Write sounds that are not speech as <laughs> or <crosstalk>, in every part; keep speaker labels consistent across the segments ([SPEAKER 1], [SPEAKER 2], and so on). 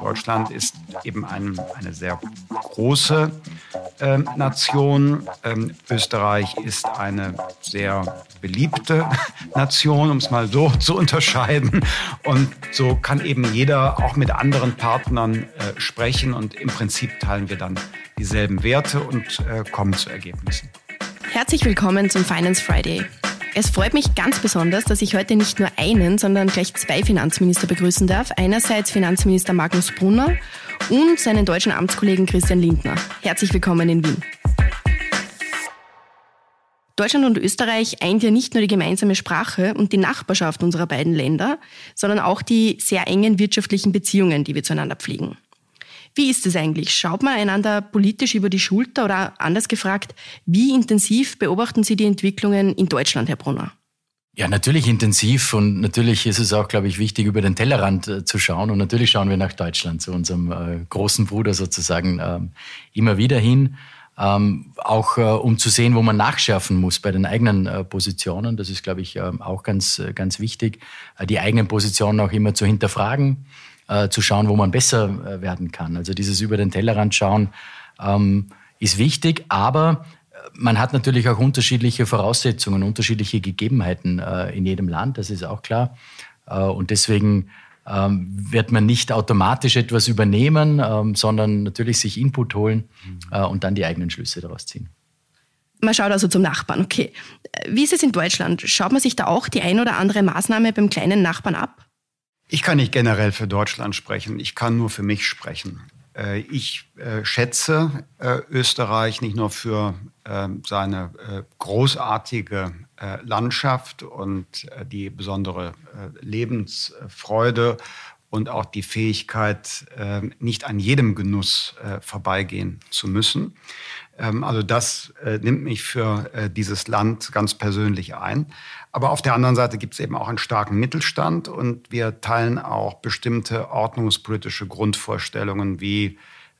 [SPEAKER 1] Deutschland ist eben ein, eine sehr große äh, Nation. Ähm, Österreich ist eine sehr beliebte <laughs> Nation, um es mal so <laughs> zu unterscheiden. Und so kann eben jeder auch mit anderen Partnern äh, sprechen und im Prinzip teilen wir dann dieselben Werte und äh, kommen zu Ergebnissen.
[SPEAKER 2] Herzlich willkommen zum Finance Friday. Es freut mich ganz besonders, dass ich heute nicht nur einen, sondern gleich zwei Finanzminister begrüßen darf. Einerseits Finanzminister Magnus Brunner und seinen deutschen Amtskollegen Christian Lindner. Herzlich willkommen in Wien. Deutschland und Österreich eint ja nicht nur die gemeinsame Sprache und die Nachbarschaft unserer beiden Länder, sondern auch die sehr engen wirtschaftlichen Beziehungen, die wir zueinander pflegen. Wie ist es eigentlich? Schaut man einander politisch über die Schulter oder anders gefragt, wie intensiv beobachten Sie die Entwicklungen in Deutschland, Herr Brunner?
[SPEAKER 3] Ja, natürlich intensiv und natürlich ist es auch, glaube ich, wichtig, über den Tellerrand äh, zu schauen. Und natürlich schauen wir nach Deutschland, zu unserem äh, großen Bruder sozusagen, äh, immer wieder hin. Ähm, auch äh, um zu sehen, wo man nachschärfen muss bei den eigenen äh, Positionen. Das ist, glaube ich, ähm, auch ganz, ganz wichtig, die eigenen Positionen auch immer zu hinterfragen äh, zu schauen, wo man besser äh, werden kann. Also dieses über den Tellerrand schauen ähm, ist wichtig, aber äh, man hat natürlich auch unterschiedliche Voraussetzungen, unterschiedliche Gegebenheiten äh, in jedem Land, das ist auch klar. Äh, und deswegen ähm, wird man nicht automatisch etwas übernehmen, ähm, sondern natürlich sich Input holen äh, und dann die eigenen Schlüsse daraus ziehen.
[SPEAKER 2] Man schaut also zum Nachbarn, okay. Wie ist es in Deutschland? Schaut man sich da auch die ein oder andere Maßnahme beim kleinen Nachbarn ab?
[SPEAKER 1] Ich kann nicht generell für Deutschland sprechen, ich kann nur für mich sprechen. Äh, ich äh, schätze äh, Österreich nicht nur für seine großartige Landschaft und die besondere Lebensfreude und auch die Fähigkeit, nicht an jedem Genuss vorbeigehen zu müssen. Ähm, also das nimmt mich für dieses Land ganz persönlich ein. Aber auf der anderen Seite gibt es eben auch einen starken Mittelstand und wir teilen auch bestimmte ordnungspolitische Grundvorstellungen, wie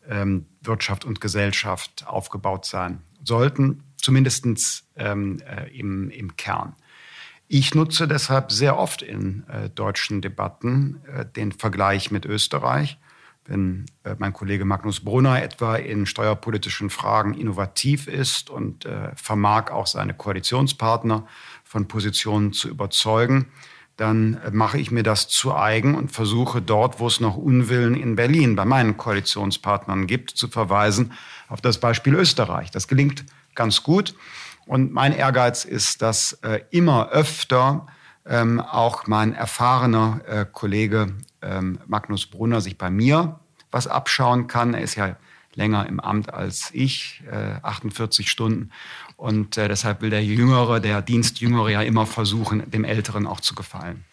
[SPEAKER 1] ähm, Wirtschaft und Gesellschaft aufgebaut sein sollten, zumindest ähm, äh, im, im Kern. Ich nutze deshalb sehr oft in äh, deutschen Debatten äh, den Vergleich mit Österreich. Wenn äh, mein Kollege Magnus Brunner etwa in steuerpolitischen Fragen innovativ ist und äh, vermag auch seine Koalitionspartner von Positionen zu überzeugen, dann mache ich mir das zu eigen und versuche dort, wo es noch Unwillen in Berlin bei meinen Koalitionspartnern gibt, zu verweisen auf das Beispiel Österreich. Das gelingt ganz gut. Und mein Ehrgeiz ist, dass äh, immer öfter ähm, auch mein erfahrener äh, Kollege ähm, Magnus Brunner sich bei mir was abschauen kann. Er ist ja länger im Amt als ich, äh, 48 Stunden. Und äh, deshalb will der Jüngere, der Dienstjüngere ja immer versuchen, dem Älteren auch zu gefallen.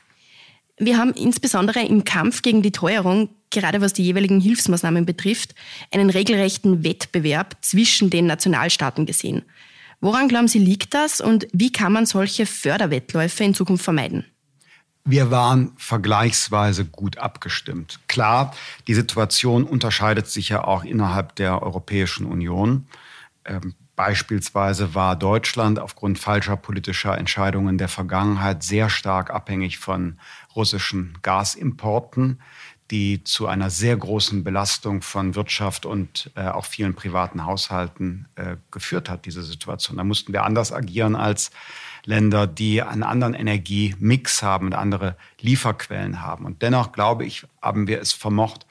[SPEAKER 2] Wir haben insbesondere im Kampf gegen die Teuerung, gerade was die jeweiligen Hilfsmaßnahmen betrifft, einen regelrechten Wettbewerb zwischen den Nationalstaaten gesehen. Woran glauben Sie, liegt das und wie kann man solche Förderwettläufe in Zukunft vermeiden?
[SPEAKER 1] Wir waren vergleichsweise gut abgestimmt. Klar, die Situation unterscheidet sich ja auch innerhalb der Europäischen Union. Ähm, beispielsweise war Deutschland aufgrund falscher politischer Entscheidungen der Vergangenheit sehr stark abhängig von russischen Gasimporten, die zu einer sehr großen Belastung von Wirtschaft und äh, auch vielen privaten Haushalten äh, geführt hat, diese Situation. Da mussten wir anders agieren als Länder, die einen anderen Energiemix haben und andere Lieferquellen haben. Und dennoch, glaube ich, haben wir es vermocht,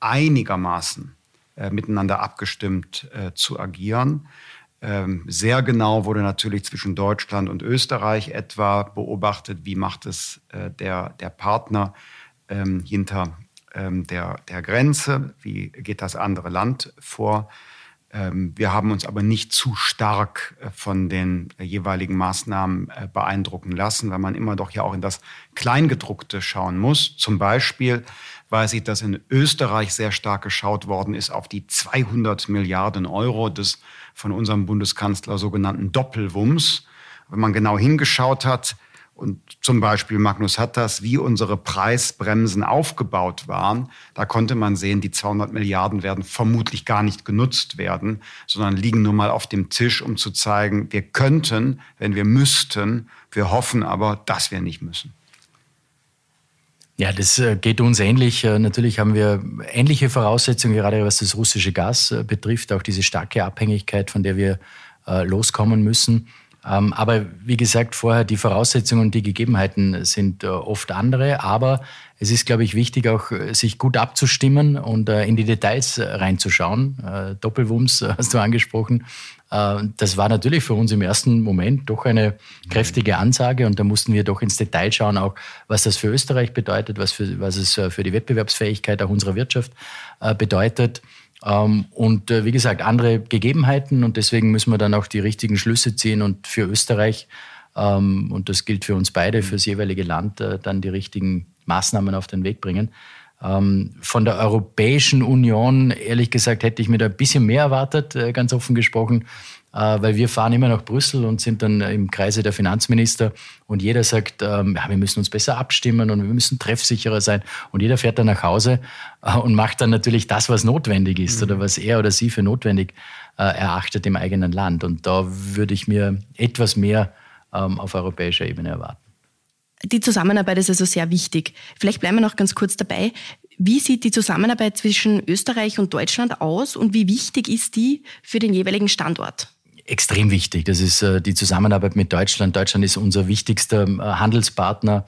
[SPEAKER 1] einigermaßen äh, miteinander abgestimmt äh, zu agieren. Ähm, sehr genau wurde natürlich zwischen Deutschland und Österreich etwa beobachtet, wie macht es äh, der, der Partner ähm, hinter der, der Grenze, wie geht das andere Land vor. Ähm, wir haben uns aber nicht zu stark äh, von den jeweiligen Maßnahmen äh, beeindrucken lassen, weil man immer doch ja auch in das Kleingedruckte schauen muss. Zum Beispiel weiß ich, dass in Österreich sehr stark geschaut worden ist auf die 200 Milliarden Euro des von unserem Bundeskanzler sogenannten Doppelwumms. Wenn man genau hingeschaut hat, und zum Beispiel Magnus Hatters, wie unsere Preisbremsen aufgebaut waren, da konnte man sehen, die 200 Milliarden werden vermutlich gar nicht genutzt werden, sondern liegen nur mal auf dem Tisch, um zu zeigen, wir könnten, wenn wir müssten, wir hoffen aber, dass wir nicht müssen.
[SPEAKER 3] Ja, das äh, geht uns ähnlich. Äh, natürlich haben wir ähnliche Voraussetzungen, gerade was das russische Gas äh, betrifft, auch diese starke Abhängigkeit, von der wir loskommen müssen. Ähm, aber wie gesagt, vorher die Voraussetzungen und die Gegebenheiten sind oft andere. Aber es ist, glaube ich, wichtig, auch sich gut abzustimmen und in die Details reinzuschauen. Doppelwumms hast du angesprochen. Äh, das war natürlich für uns im ersten Moment doch eine kräftige Ansage und da mussten wir doch ins Detail schauen, auch was das für Österreich bedeutet, was, für, was es äh, für die Wettbewerbsfähigkeit auch unserer Wirtschaft äh, bedeutet. Ähm, und wie gesagt, andere Gegebenheiten und deswegen müssen wir dann auch die richtigen Schlüsse ziehen und für Österreich, ähm, und das gilt für uns beide, für das jeweilige Land, dann die richtigen Maßnahmen auf den Weg bringen. Ähm, von der Europäischen Union, ehrlich gesagt, hätte ich mir da ein bisschen mehr erwartet, äh, ganz offen gesprochen, äh, weil wir fahren immer nach Brüssel und sind dann im Kreise der Finanzminister und jeder sagt, ähm, ja, wir müssen uns besser abstimmen und wir müssen treffsicherer sein und jeder fährt dann nach Hause äh, und macht dann natürlich das, was notwendig ist mhm. oder was er oder sie für notwendig erachtet im eigenen Land. Und da würde ich mir etwas mehr ähm, auf europäischer Ebene erwarten.
[SPEAKER 2] Die Zusammenarbeit ist also sehr wichtig. Vielleicht bleiben wir noch ganz kurz dabei. Wie sieht die Zusammenarbeit zwischen Österreich und Deutschland aus und wie wichtig ist die für den jeweiligen Standort?
[SPEAKER 3] Extrem wichtig. Das ist äh, die Zusammenarbeit mit Deutschland. Deutschland ist unser wichtigster äh, Handelspartner.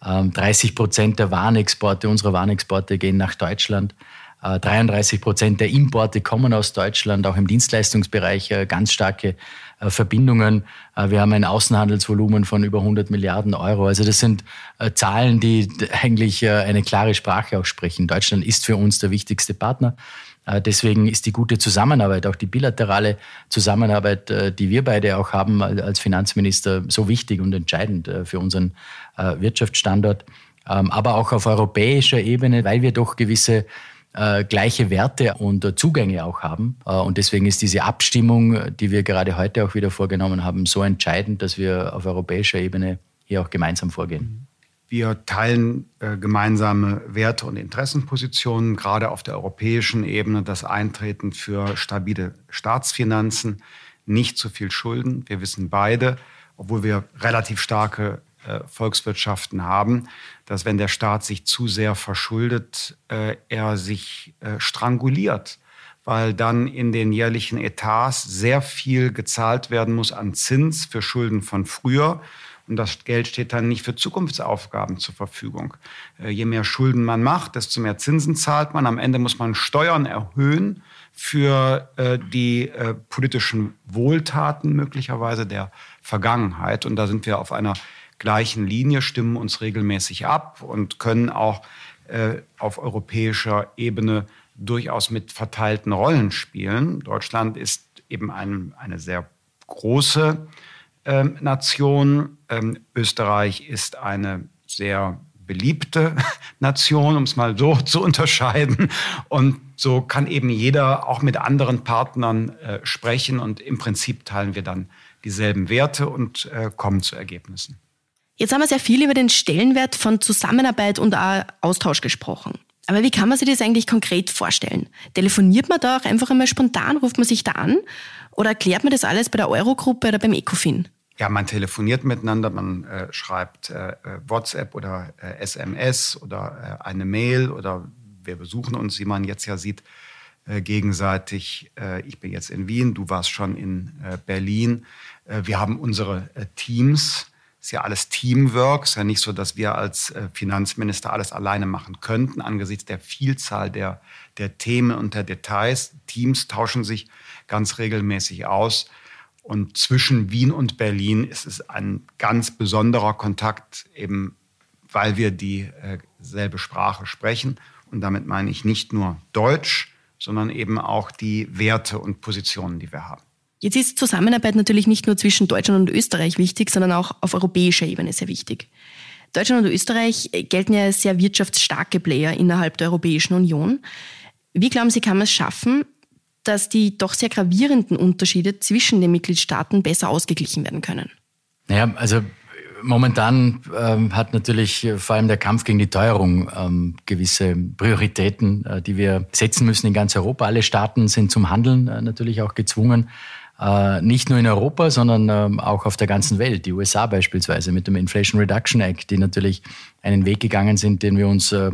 [SPEAKER 3] 30 ähm, Prozent der Warenexporte, unserer Warenexporte gehen nach Deutschland. 33 äh, Prozent der Importe kommen aus Deutschland, auch im Dienstleistungsbereich ganz starke äh, Verbindungen. Äh, wir haben ein Außenhandelsvolumen von über 100 Milliarden Euro. Also das sind äh, Zahlen, die eigentlich eine klare Sprache auch sprechen. Deutschland ist für uns der wichtigste Partner. Deswegen ist die gute Zusammenarbeit, auch die bilaterale Zusammenarbeit, die wir beide auch haben als Finanzminister, so wichtig und entscheidend für unseren Wirtschaftsstandort. Ähm, aber auch auf europäischer Ebene, weil wir doch gewisse äh, gleiche Werte und äh, Zugänge auch haben. Äh, und deswegen ist diese Abstimmung, die wir gerade heute auch wieder vorgenommen haben, so entscheidend, dass wir auf europäischer Ebene hier auch gemeinsam vorgehen.
[SPEAKER 1] Wir teilen äh, gemeinsame Werte und Interessenpositionen, gerade auf der europäischen Ebene, das Eintreten für stabile Staatsfinanzen, nicht zu viel Schulden. Wir wissen beide, obwohl wir relativ starke Volkswirtschaften haben, dass wenn der Staat sich zu sehr verschuldet, äh, er sich äh, stranguliert, weil dann in den jährlichen Etats sehr viel gezahlt werden muss an Zins für Schulden von früher. Und das Geld steht dann nicht für Zukunftsaufgaben zur Verfügung. Je mehr Schulden man macht, desto mehr Zinsen zahlt man. Am Ende muss man Steuern erhöhen für die politischen Wohltaten möglicherweise der Vergangenheit. Und da sind wir auf einer gleichen Linie, stimmen uns regelmäßig ab und können auch äh, auf europäischer Ebene durchaus mit verteilten Rollen spielen. Deutschland ist eben ein, eine sehr große äh, Nation. Ähm, Österreich ist eine sehr beliebte <laughs> Nation, um es mal so <laughs> zu unterscheiden. Und so kann eben jeder auch mit anderen Partnern äh, sprechen und im Prinzip teilen wir dann dieselben Werte und äh, kommen zu Ergebnissen.
[SPEAKER 2] Jetzt haben wir sehr viel über den Stellenwert von Zusammenarbeit und auch Austausch gesprochen. Aber wie kann man sich das eigentlich konkret vorstellen? Telefoniert man da auch einfach einmal spontan, ruft man sich da an? Oder erklärt man das alles bei der Eurogruppe oder beim ECOFIN?
[SPEAKER 1] Ja, man telefoniert miteinander, man äh, schreibt äh, äh WhatsApp oder äh, SMS oder äh, eine Mail oder wir besuchen uns, wie man jetzt ja sieht, äh, gegenseitig. ich bin jetzt in Wien, du warst schon in Berlin. wir haben unsere Teams ist ja alles Teamwork. Es ist ja nicht so, dass wir als äh, Finanzminister alles alleine machen könnten angesichts der Vielzahl der, der Themen und der Details. Teams tauschen sich ganz regelmäßig aus. Und zwischen Wien und Berlin ist es ein ganz besonderer Kontakt, eben weil wir dieselbe äh, Sprache sprechen. Und damit meine ich nicht nur Deutsch, sondern eben auch die Werte und Positionen, die wir haben.
[SPEAKER 2] Jetzt ist Zusammenarbeit natürlich nicht nur zwischen Deutschland und Österreich wichtig, sondern auch auf europäischer Ebene sehr wichtig. Deutschland und Österreich gelten ja als sehr wirtschaftsstarke Player innerhalb der Europäischen Union. Wie glauben Sie, kann man es schaffen, dass die doch sehr gravierenden Unterschiede zwischen den Mitgliedstaaten besser ausgeglichen werden können?
[SPEAKER 3] Naja, also momentan ähm, hat natürlich äh, vor allem der Kampf gegen die Teuerung ähm, gewisse Prioritäten, äh, die wir setzen müssen in ganz Europa. Alle Staaten sind zum Handeln äh, natürlich auch gezwungen. Äh, nicht nur in Europa, sondern ähm, auch auf der ganzen Welt. Die USA beispielsweise mit dem Inflation Reduction Act, die natürlich einen Weg gegangen sind, den wir uns äh,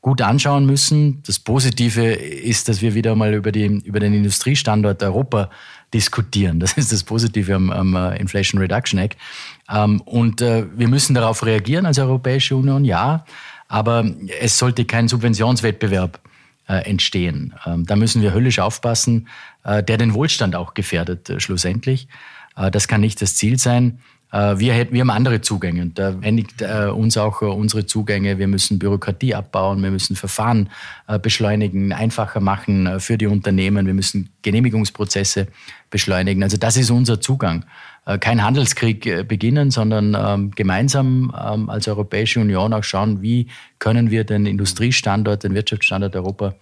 [SPEAKER 3] gut anschauen müssen. Das Positive ist, dass wir wieder mal über, die, über den Industriestandort Europa diskutieren. Das ist das Positive am, am äh, Inflation Reduction Act. Ähm, und wir müssen darauf reagieren als Europäische Union, ja. Aber es sollte kein Subventionswettbewerb entstehen. Ähm, da müssen wir höllisch aufpassen, äh, der den Wohlstand auch gefährdet äh, schlussendlich. Äh, das kann nicht das Ziel sein. Wir, hätten, wir haben andere Zugänge und da endigt uns auch unsere Zugänge. Wir müssen Bürokratie abbauen, wir müssen Verfahren beschleunigen, einfacher machen für die Unternehmen, wir müssen Genehmigungsprozesse beschleunigen. Also das ist unser Zugang. Kein Handelskrieg beginnen, sondern ähm, gemeinsam ähm, als Europäische Union auch schauen, wie können wir den Industriestandort, den Wirtschaftsstandort Europa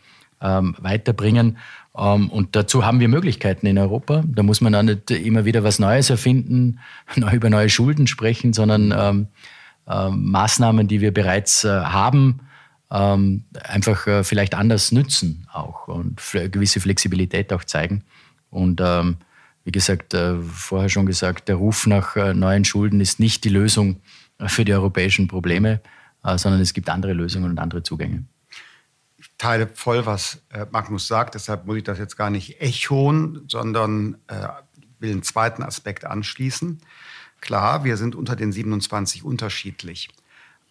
[SPEAKER 3] ähm, weiterbringen. Ähm, und dazu haben wir Möglichkeiten in Europa. Da muss man auch nicht immer wieder was Neues erfinden, <laughs> über neue Schulden sprechen, sondern ähm, äh, Maßnahmen, die wir bereits äh, haben, ähm, einfach äh, vielleicht anders nützen auch und gewisse Flexibilität auch zeigen. Und ähm, wie gesagt, äh, vorher schon gesagt, der Ruf nach äh, neuen Schulden ist nicht die Lösung äh, für die europäischen Probleme, sondern es gibt andere Lösungen und andere Zugänge
[SPEAKER 1] teile voll, was äh, Magnus sagt. Deshalb muss ich das jetzt gar nicht echoen, sondern äh, will einen zweiten Aspekt anschließen. Klar, wir sind unter den 27 unterschiedlich.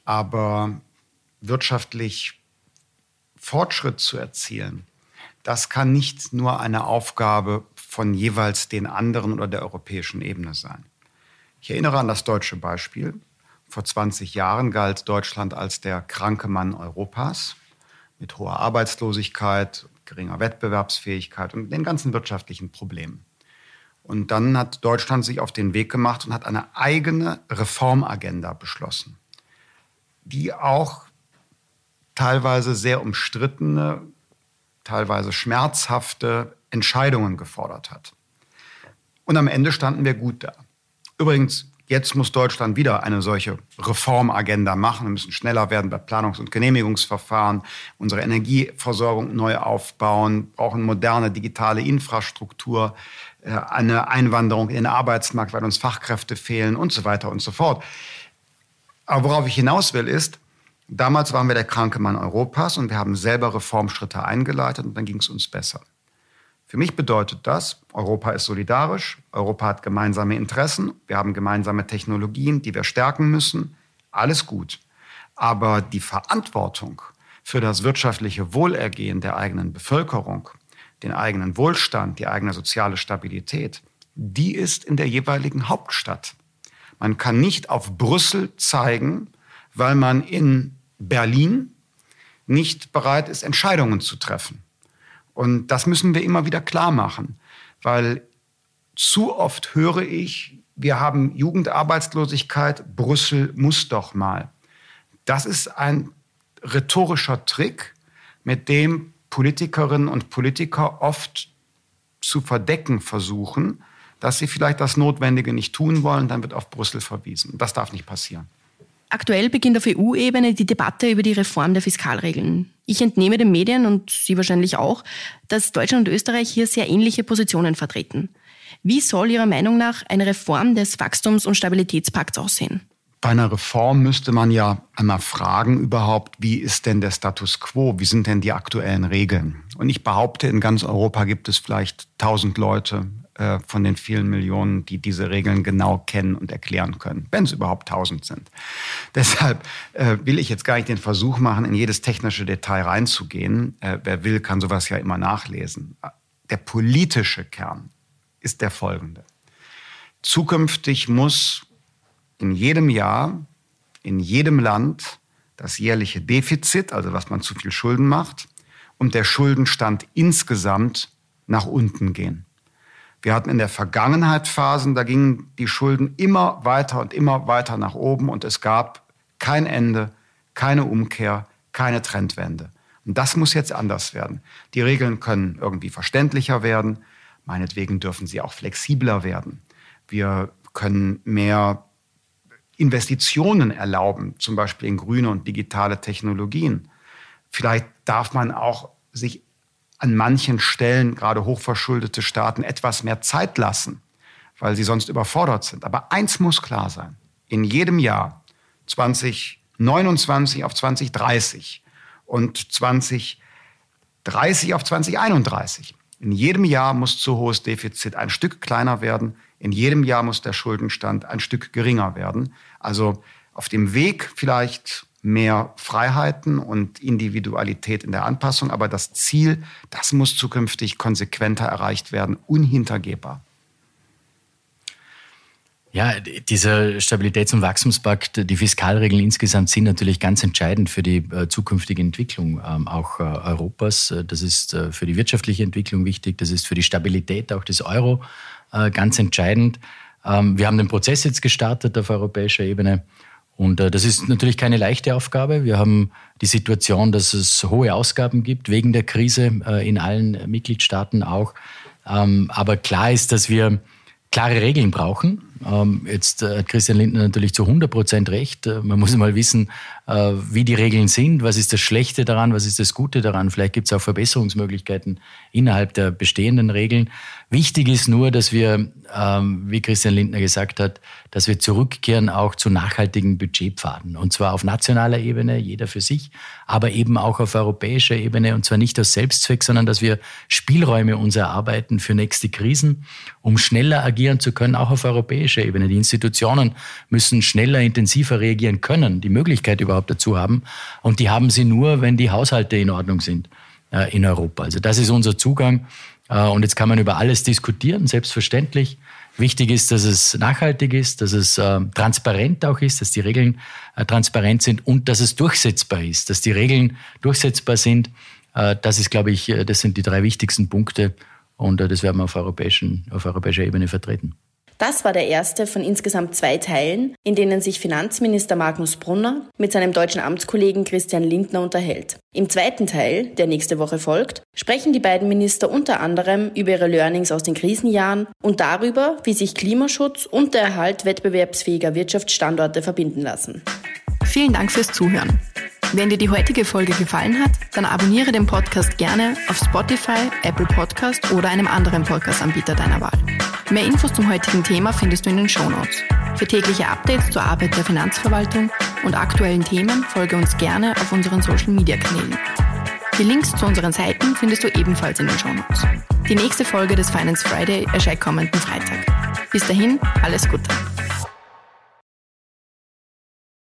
[SPEAKER 1] Aber wirtschaftlich Fortschritt zu erzielen, das kann nicht nur eine Aufgabe von jeweils den anderen oder der europäischen Ebene sein. Ich erinnere an das deutsche Beispiel. Vor 20 Jahren galt Deutschland als der kranke Mann Europas mit hoher Arbeitslosigkeit, geringer Wettbewerbsfähigkeit und den ganzen wirtschaftlichen Problemen. Und dann hat Deutschland sich auf den Weg gemacht und hat eine eigene Reformagenda beschlossen, die auch teilweise sehr umstrittene, teilweise schmerzhafte Entscheidungen gefordert hat. Und am Ende standen wir gut da. Übrigens, Jetzt muss Deutschland wieder eine solche Reformagenda machen. Wir müssen schneller werden bei Planungs- und Genehmigungsverfahren, unsere Energieversorgung neu aufbauen, brauchen moderne digitale Infrastruktur, äh, eine Einwanderung in den Arbeitsmarkt, weil uns Fachkräfte fehlen und so weiter und so fort. Aber worauf ich hinaus will, ist, damals waren wir der kranke Mann Europas und wir haben selber Reformschritte eingeleitet und dann ging es uns besser. Für mich bedeutet das, Europa ist solidarisch, Europa hat gemeinsame Interessen, wir haben gemeinsame Technologien, die wir stärken müssen. Alles gut. Aber die Verantwortung für das wirtschaftliche Wohlergehen der eigenen Bevölkerung, den eigenen Wohlstand, die eigene soziale Stabilität, die ist in der jeweiligen Hauptstadt. Man kann nicht auf Brüssel zeigen, weil man in Berlin nicht bereit ist, Entscheidungen zu treffen. Und das müssen wir immer wieder klar machen, weil zu oft höre ich, wir haben Jugendarbeitslosigkeit, Brüssel muss doch mal. Das ist ein rhetorischer Trick, mit dem Politikerinnen und Politiker oft zu verdecken versuchen, dass sie vielleicht das Notwendige nicht tun wollen, dann wird auf Brüssel verwiesen. Das darf nicht passieren.
[SPEAKER 2] Aktuell beginnt auf EU-Ebene die Debatte über die Reform der Fiskalregeln. Ich entnehme den Medien und Sie wahrscheinlich auch, dass Deutschland und Österreich hier sehr ähnliche Positionen vertreten. Wie soll Ihrer Meinung nach eine Reform des Wachstums- und Stabilitätspakts aussehen?
[SPEAKER 1] Bei einer Reform müsste man ja einmal fragen überhaupt, wie ist denn der Status quo? Wie sind denn die aktuellen Regeln? Und ich behaupte, in ganz Europa gibt es vielleicht tausend Leute, äh, von den vielen Millionen, die diese Regeln genau kennen und erklären können, wenn es überhaupt tausend sind. <laughs> Deshalb äh, will ich jetzt gar nicht den Versuch machen, in jedes technische Detail reinzugehen. Äh, wer will, kann sowas ja immer nachlesen. Der politische Kern ist der folgende. Zukünftig muss in jedem Jahr, in jedem Land das jährliche Defizit, also was man zu viel Schulden macht, und der Schuldenstand insgesamt nach unten gehen. Wir hatten in der Vergangenheit Phasen, da gingen die Schulden immer weiter und immer weiter nach oben und es gab kein Ende, keine Umkehr, keine Trendwende. Und das muss jetzt anders werden. Die Regeln können irgendwie verständlicher werden. Meinetwegen dürfen sie auch flexibler werden. Wir können mehr Investitionen erlauben, zum Beispiel in grüne und digitale Technologien. Vielleicht darf man auch sich an manchen Stellen gerade hochverschuldete Staaten etwas mehr Zeit lassen, weil sie sonst überfordert sind. Aber eins muss klar sein. In jedem Jahr 2029 auf 2030 und 2030 auf 2031. In jedem Jahr muss zu hohes Defizit ein Stück kleiner werden. In jedem Jahr muss der Schuldenstand ein Stück geringer werden. Also auf dem Weg vielleicht mehr Freiheiten und Individualität in der Anpassung, aber das Ziel, das muss zukünftig konsequenter erreicht werden, unhintergehbar.
[SPEAKER 3] Ja, dieser Stabilitäts- und Wachstumspakt, die Fiskalregeln insgesamt sind natürlich ganz entscheidend für die äh, zukünftige Entwicklung ähm, auch äh, Europas. Äh, das ist für die wirtschaftliche Entwicklung wichtig, das ist für die Stabilität auch des Euro ganz entscheidend. Ähm, wir haben den Prozess jetzt gestartet auf europäischer Ebene und äh, das ist natürlich keine leichte Aufgabe. Wir haben die Situation, dass es hohe Ausgaben gibt wegen der Krise in allen Mitgliedstaaten auch. Ähm, aber klar ist, dass wir klare Regeln brauchen. Ähm, jetzt äh, hat Christian Lindner natürlich zu 100 Prozent recht. Äh, man muss mal wissen, äh, wie die Regeln sind, was ist das Schlechte daran, was ist das Gute daran. Vielleicht gibt es auch Verbesserungsmöglichkeiten innerhalb der bestehenden Regeln. Wichtig ist nur, dass wir, ähm, wie Christian Lindner gesagt hat, dass wir zurückkehren auch zu nachhaltigen Budgetpfaden. Und zwar auf nationaler Ebene, jeder für sich, aber eben auch auf europäischer Ebene. Und zwar nicht aus Selbstzweck, sondern dass wir Spielräume uns erarbeiten für nächste Krisen, um schneller agieren zu können, auch auf europäischer Ebene. Die Institutionen müssen schneller, intensiver reagieren können, die Möglichkeit überhaupt dazu haben. Und die haben sie nur, wenn die Haushalte in Ordnung sind äh, in Europa. Also das ist unser Zugang. Äh, und jetzt kann man über alles diskutieren, selbstverständlich. Wichtig ist, dass es nachhaltig ist, dass es äh, transparent auch ist, dass die Regeln transparent sind und dass es durchsetzbar ist, dass die Regeln durchsetzbar sind. Das ist, glaube ich, das sind die drei wichtigsten Punkte und das werden wir auf, auf europäischer Ebene vertreten.
[SPEAKER 2] Das war der erste von insgesamt zwei Teilen, in denen sich Finanzminister Magnus Brunner mit seinem deutschen Amtskollegen Christian Lindner unterhält. Im zweiten Teil, der nächste Woche folgt, sprechen die beiden Minister unter anderem über ihre Learnings aus den Krisenjahren und darüber, wie sich Klimaschutz und der Erhalt wettbewerbsfähiger Wirtschaftsstandorte verbinden lassen. Vielen Dank fürs Zuhören. Wenn dir die heutige Folge gefallen hat, dann abonniere den Podcast gerne auf Spotify, Apple Podcast oder einem anderen Podcast-Anbieter deiner Wahl. Mehr Infos zum heutigen Thema findest du in den Shownotes. Für tägliche Updates zur Arbeit der Finanzverwaltung und aktuellen Themen folge uns gerne auf unseren Social-Media-Kanälen. Die Links zu unseren Seiten findest du ebenfalls in den Shownotes. Die nächste Folge des Finance Friday erscheint kommenden Freitag. Bis dahin, alles Gute.